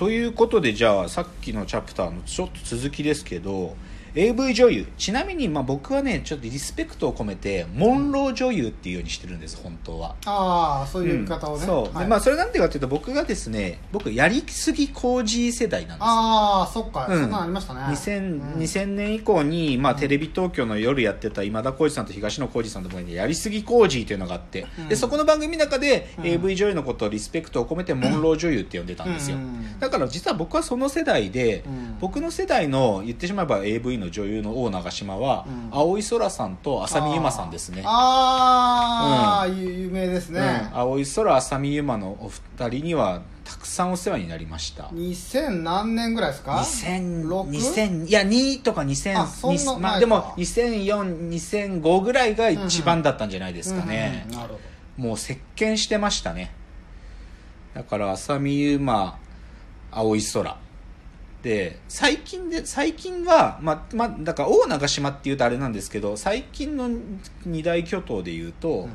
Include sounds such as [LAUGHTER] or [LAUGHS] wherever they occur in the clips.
ということでじゃあさっきのチャプターのちょっと続きですけど AV 女優。ちなみにまあ僕はねちょっとリスペクトを込めてモンロー女優っていうようにしてるんです本当は。ああそういう言い方をね、うんそう、はい。でまあそれなんていうかというと僕がですね僕やりすぎ工事世代なんですよ。ああそっか、うん。そんなんありましたね。2000, うん。2000年以降に、まあ、テレビ東京の夜やってた今田耕司さんと東野耕司さんともにやりすぎ工事というのがあって、うん。でそこの番組の中で、うん。AV 女優のことをリスペクトを込めてモンロー女優って呼んでたんですよ、うん。だから実は僕はその世代で、うん。僕の世代の言ってしまえば AV の女優の王長島は、うん。青井空さんと浅見ゆまさんですね。あーあー、ゆ有名ですね、うん。青井空浅見ゆまのお二人にはたくさんお世話になりました。2000何年ぐらいですか？2000 6 2000いや2とか2000あそんな前か。まあ、でも20042005ぐらいが一番だったんじゃないですかね、うんうんなるほもう席巻してましたね。だから浅見ゆま青い空。で最近で最近はまあまあだから大長島っていうとあれなんですけど最近の二大巨頭でいうと、ど、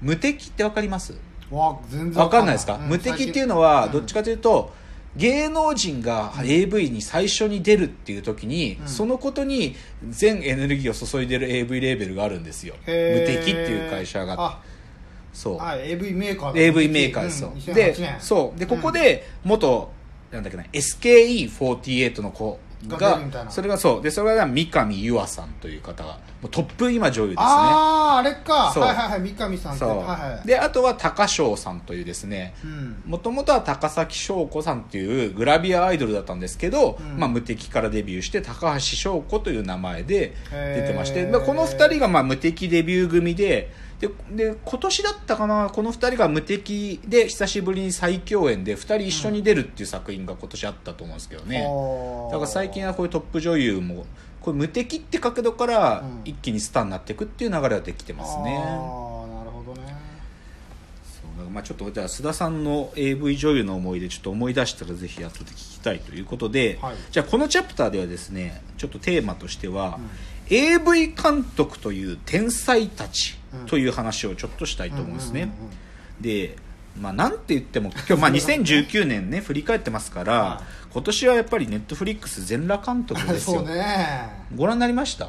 無敵ってわかります？うん、わ全然わかんない。ですか、うん無敵っていうのはどっちかというと、芸能人が AV に最初に出るっていう時に、うん。そのことに全エネルギーを注いでる AV レーベルがあるんですよ。無敵っていう会社が。あ。そう。はい AV メーカーだ。AV メーカーです。よ、う。ん。2008で年そう。でここで元、なんだっけな SKE48 の子がそれがそう。でそれが三上優愛さんという方がもうトップ今女優ですね。あああれか。はいはいはい三上さんそう、はいはいであとは高翔さんというですねうん。もともとは高崎翔子さんっていうグラビアアイドルだったんですけど、うん。まあ、無敵からデビューして高橋翔子という名前で出てまして、まあ、この2人がまあ無敵デビュー組ででで今年だったかなこの2人が無敵で久しぶりに再共演で2人一緒に出るっていう作品が今年あったと思うんですけどね、だから最近はこういうトップ女優もこれ無敵って角度からうん。一気にスターになっていくっていう流れができてますね。ああなるほどね。そうまあ、ちょっとじゃあ須田さんの AV 女優の思い出ちょっと思い出したらぜひ後で聞きたいということで、はい。じゃあこのチャプターではですねちょっとテーマとしては、AV 監督という天才たちという話をちょっとしたいと思うんですね、でまあなんて言っても今日まあ2019年ね [LAUGHS] 振り返ってますから、は今年はやっぱりネットフリックス全裸監督ですよ、[LAUGHS] ね。ご覧になりました？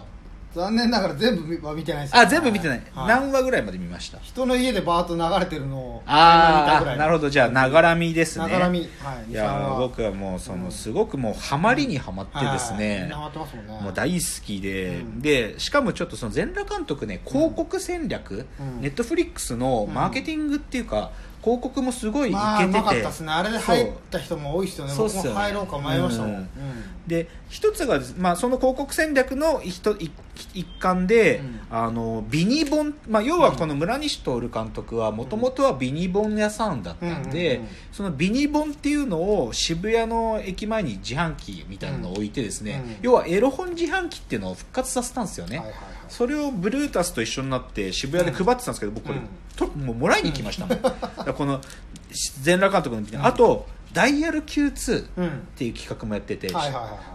残念ながら全部は見てないです。あ全部見てない、はい。何話ぐらいまで見ました？人の家でバーッと流れてるのをあーあなるほど。じゃあながらみですね。ながらみはい。いや23話僕はもうそのすごくもうハマりにはまってですはい。みんねなハマってますもんね。もう大好きで、うん。でしかもちょっとその全裸監督ね広告戦略、うん。ネットフリックスのマーケティングっていうか、広告もすごいいけてて、まかったですね。あれで入った人も多いですよね。僕も入ろうか迷いましたもん、うん。うん。で一つが、まあ、その広告戦略の一一一環で、うん。あのビニボン、まあ、要はこの村西徹監督はもともとはビニボン屋さんだったんで、うんうんうんそのビニボンっていうのを渋谷の駅前に自販機みたいなのを置いてですね、うん。要はエロ本自販機っていうのを復活させたんですよね、はいはいはいそれをブルータスと一緒になって渋谷で配ってたんですけど、僕これ、うん。ともうもらいに行きましたもん、だ [LAUGHS] この全裸監督の、うん。あとダイヤル Q2 っうん。ていう企画もやってて、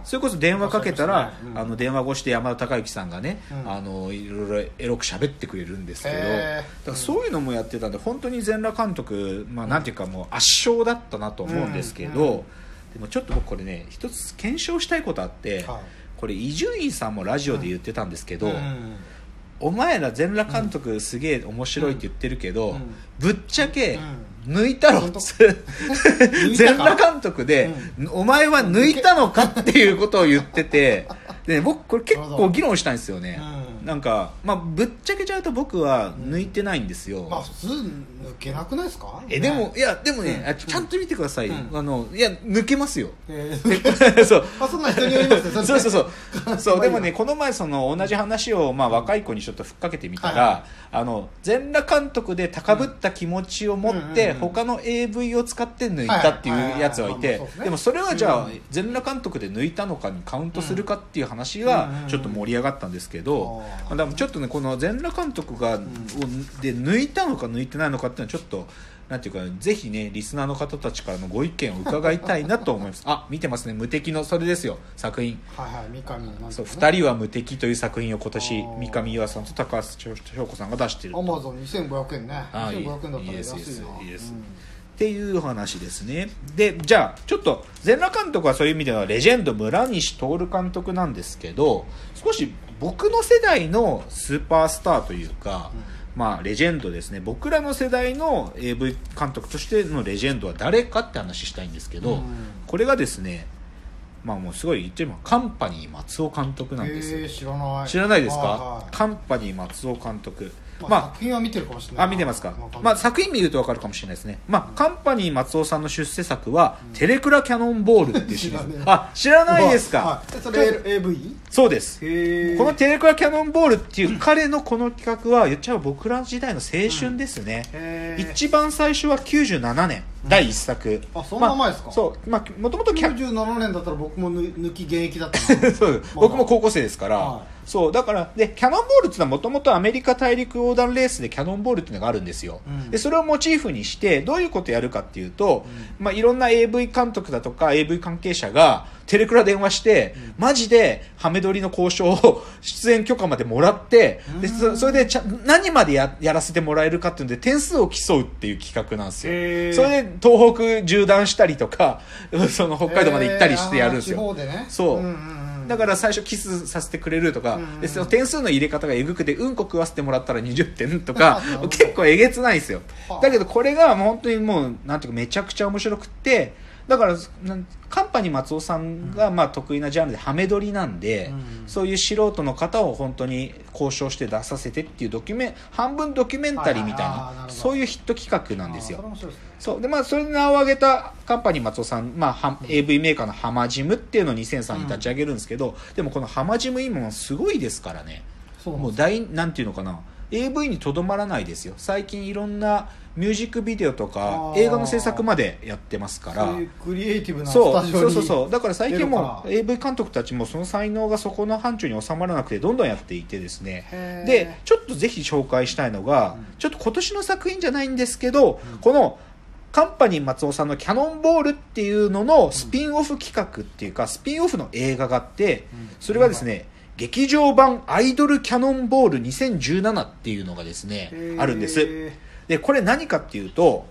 それこそ電話かけたら、ね。うん。あの電話越しで山田孝之さんがね、うん。あのいろいろエロく喋ってくれるんですけどだからそういうのもやってたんで本当に全裸監督、まあ、なんていうかもう圧勝だったなと思うんですけど、でもちょっと僕これね一つ検証したいことあって、はい。これ伊集院さんもラジオで言ってたんですけど、うんお前ら全裸監督すげえ面白いって言ってるけど、うん。ぶっちゃけう抜いたろ全 [LAUGHS] か？裸監督で、お前は抜いたのかっていうことを言ってて。で僕これ結構議論したんですよね、うんなんか、まあ、ぶっちゃけちゃうと僕は抜いてないんですよ、まあ普通抜けなくないですか？えでも、ね。いやでもね、ちゃんと見てください、うん。あのいや抜けますよ。えー [LAUGHS] そう。あそんな人によりますよ。そうそうそう。[LAUGHS] そうでもねまこの前その同じ話をまあ若い子にちょっとふっかけてみたら、はあの全裸監督で高ぶった気持ちを持って、他の AV を使って抜いたっていうやつはいてでもそれはじゃあ、うん。全裸監督で抜いたのかにカウントするかっていう話がうん。ちょっと盛り上がったんですけど、まあ、でもちょっとねこの全裸監督が、をで抜いたのか抜いてないのかっていうのはちょっとなんていうかぜひねリスナーの方たちからのご意見を伺いたいなと思います。[LAUGHS] あ見てますね。無敵のそれですよ。作品。はいはい三上なんそうね2人は無敵という作品を今年三上岩さんと高橋翔子さんが出してるアマゾン2500円ね。あーいい2500円だったらいいです安いないいですいいです。っていうお話ですね。でじゃあちょっと全裸監督はそういう意味ではレジェンド村西徹監督なんですけど少し僕の世代のスーパースターというか、まあ、レジェンドですね。僕らの世代の AV 監督としてのレジェンドは誰かって話したいんですけど、うん。これがですねまあもうすごい言ってみればカンパニー松尾監督なんですよ。えー、知らない。知らないですか、カンパニー松尾監督まあ、まあ作品は見てるかもしれないあ見てますか。まあ、作品見ると分かるかもしれないですね、まあ、カンパニー松尾さんの出世作は、テレクラキャノンボールっていうシリーズあ知らないですか、はい。えそれ AV? そうです。このテレクラキャノンボールっていう彼のこの企画は言っちゃえば僕ら時代の青春ですね、一番最初は97年、第一作。あそんな前ですか？まあそう。まあもともとキャ97年だったら僕もぬ抜き現役だった。な [LAUGHS] そう僕も高校生ですから、はい。そう。だからでキャノンボールっていうのはもともとアメリカ大陸横断レースでキャノンボールっていうのがあるんですよ、うん。でそれをモチーフにしてどういうことをやるかっていうと、まあ、いろんな AV 監督だとか AV 関係者がテレクラ電話して、マジでハメ撮りの交渉を出演許可までもらって、でそそれでちゃ何までややらせてもらえるかっていうので点数を競うっていう企画なんですよ。それで東北縦断したりとか [LAUGHS] その北海道まで行ったりしてやるんですよ、ね。そう。うんうんうんだから最初キスさせてくれるとか、うんでその点数の入れ方がえぐくてうんこ食わせてもらったら20点とか [LAUGHS] 結構えげつないんですよ。はあ。だけどこれがもう本当にもうなんていうかめちゃくちゃ面白くってだからカンパニー松尾さんがまあ得意なジャンルでハメ撮りなんで、うんそういう素人の方を本当に交渉して出させてっていうドキュメン半分ドキュメンタリーみたいなそういうヒット企画なんですよ。そう。でまあそれで名を挙げたカンパニー松尾さん、まあ、は AV メーカーのハマジムっていうのを2003に立ち上げるんですけど、でもこのハマジム今もすごいですからね。もうそう大なんていうのかな AV にとどまらないですよ。最近いろんなミュージックビデオとか映画の制作までやってますから。クリエイティブなスそうタジオにそうそうそう。だから最近も AV 監督たちもその才能がそこの範疇に収まらなくてどんどんやっていてですね。でちょっとぜひ紹介したいのが、うん。ちょっと今年の作品じゃないんですけど、このカンパニー松尾さんの「キャノンボール」っていうののスピンオフ企画っていうかスピンオフの映画があってうん。それがですね劇場版アイドルキャノンボール2017っていうのがですねあるんです。でこれ何かっていうと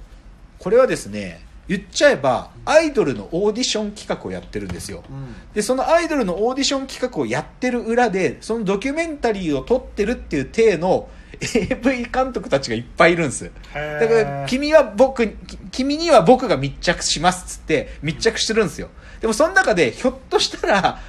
これはですね言っちゃえばアイドルのオーディション企画をやってるんですよ。うん。でそのアイドルのオーディション企画をやってる裏でそのドキュメンタリーを撮ってるっていう体の AV 監督たちがいっぱいいるんです。だから君は僕き君には僕が密着しますっつって密着してるんですよ。でもその中でひょっとしたら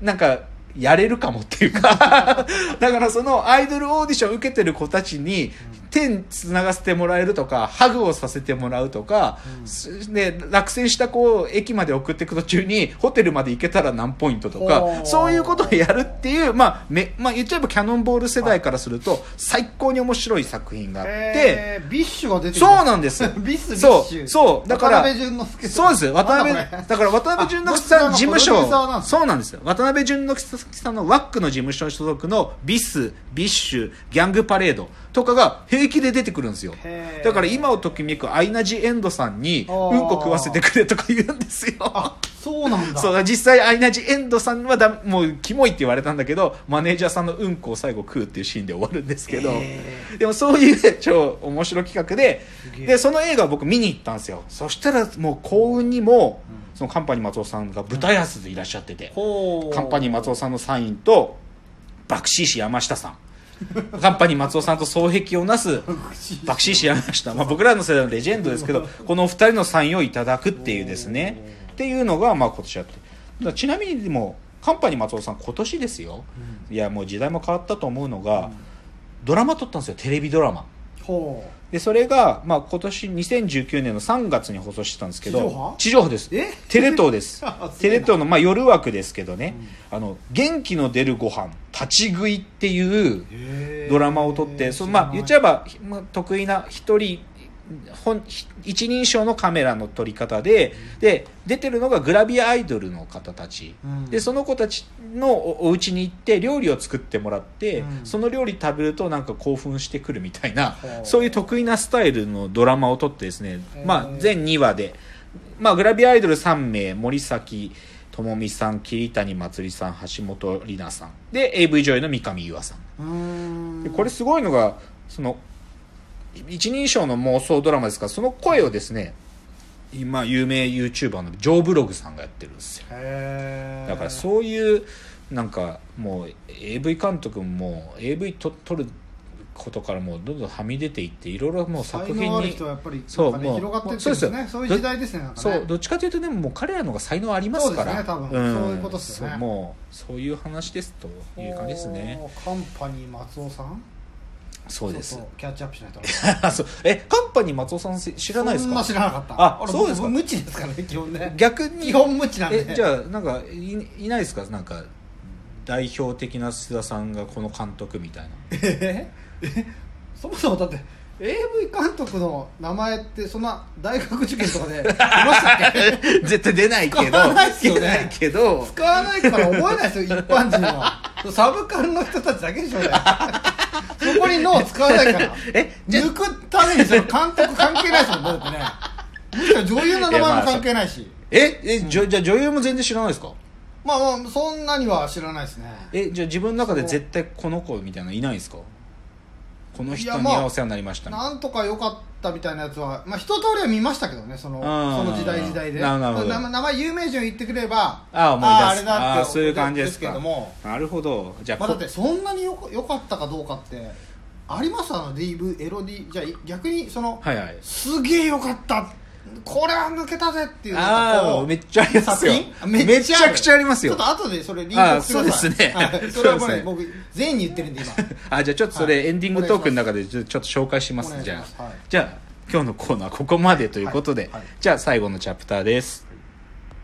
なんかやれるかもっていうか [LAUGHS] だからそのアイドルオーディション受けてる子たちに手つながせてもらえるとかハグをさせてもらうとか、すで落選した子を駅まで送っていく途中にホテルまで行けたら何ポイントとかそういうことをやるっていう、まあめまあ、言っちゃえばキャノンボール世代からすると最高に面白い作品があって。 BiSH が出てそうなんです。 BiS [LAUGHS] BiSH そう。そうだから渡辺淳之介そうです。渡辺だから渡辺淳之介さんあ事務所そうなんですよ。渡辺淳之介さんの WACK の事務所所属の BiS BiSH ギャングパレードとかが平気で出てくるんですよ。だから今をときめくアイナ・ジ・エンドさんにうんこ食わせてくれとか言うんですよ。あそうなんだ。そう実際アイナ・ジ・エンドさんはだもうキモいって言われたんだけどマネージャーさんのうんこを最後食うっていうシーンで終わるんですけど。へでもそういう超面白い企画ででその映画を僕見に行ったんですよ。そしたらもう幸運にもそのカンパニー松尾さんが舞台挨拶でいらっしゃってて。ほう。カンパニー松尾さんのサインと爆死師山下さん。[LAUGHS] カンパニー松尾さんと双璧をなす爆死師山下、まあ、僕らの世代のレジェンドですけど [LAUGHS] このお二人のサインをいただくっていうですね。っていうのがまあ今年あって。ちなみにでもカンパニー松尾さん今年ですよ。いやもう時代も変わったと思うのがドラマ撮ったんですよ。テレビドラマ。ほでそれが、まあ、今年2019年の3月に放送してたんですけど。地上波？地上波です。え？テレ東です。[LAUGHS] テレ東の、まあ、夜枠ですけどね、あの元気の出るご飯立ち食いっていううドラマを撮って、そのまあ、言っちゃえば、まあ、得意な一人本一人称のカメラの撮り方でで出てるのがグラビアアイドルの方たち、うん。でその子たちのおお家に行って料理を作ってもらって、うん。その料理食べるとなんか興奮してくるみたいなそういう得意なスタイルのドラマを撮ってですね、まあ、全2話で、まあ、グラビアアイドル3名森崎智美さん桐谷まつりさん橋本里奈さん。で AV 女優の三上優愛さん。これすごいのがその一人称の妄想ドラマですからその声をですね今有名 YouTuber のジョーブログさんがやってるんですよ。だからそういうなんかもう AV 監督も AV と撮ることからもうどんどんはみ出ていっていろいろもう作才品にそうもう広がってですね。そういう時代ですねそうどっちかというとでももう彼らの方が才能ありますから。そうですね多分。そういうことっすよね。そうもうそういう話ですという感じですね。カンパニー松尾さんそうです。キャッチアップしないと。あ [LAUGHS] そう。えカンパニー松尾さん知らないですそんなか知らなかった。俺あそうですか？僕無知ですからね基本ね。逆に。基本無知なんで。えじゃあなんかいいないですか？なんか代表的な須田さんがこの監督みたいな。[LAUGHS] ええそもそもだって AV 監督の名前ってそんな大学受験とかで出ましたっけ？[LAUGHS] 絶対出ないけど。使わないっすよね。出ないけど。使わないから覚えないですよ一般人は。サブカルの人たちだけでしょうねそこに脳使わないから。え抜くためにその監督関係ないですもんねだってね。むしろ女優の名前も関係ないし。ええじゃじゃあ女優も全然知らないですか？まあまあそんなには知らないですね。えじゃあ自分の中で絶対この子みたいなのいないんですか？この人にはお世話になりましたみたいななんとか良かったみたいなやつは、まあ、一通りは見ましたけどねそのうん。その時代時代で。ななるほど。名前有名人を言ってくればああ思い出す。あれだってあそういう感じですか。けども、なるほど。じゃあ、まあ、だっこてそんなによ良かったかどうかってあります？あの DV エロ D じゃあ逆にその、はいはい。すげえ良かったこれは抜けたぜっていうああめっちゃありますよ。めちゃくちゃありますよ。ちょっと後でそれリンク送ってくださいあそうですね。はい。それはもうね僕全員に言ってるんで今。あじゃあちょっとそれ、はいエンディングトークの中でちょっと紹介します。じゃあ、はい。じゃあ今日のコーナーここまでということで、じゃあ最後のチャプターです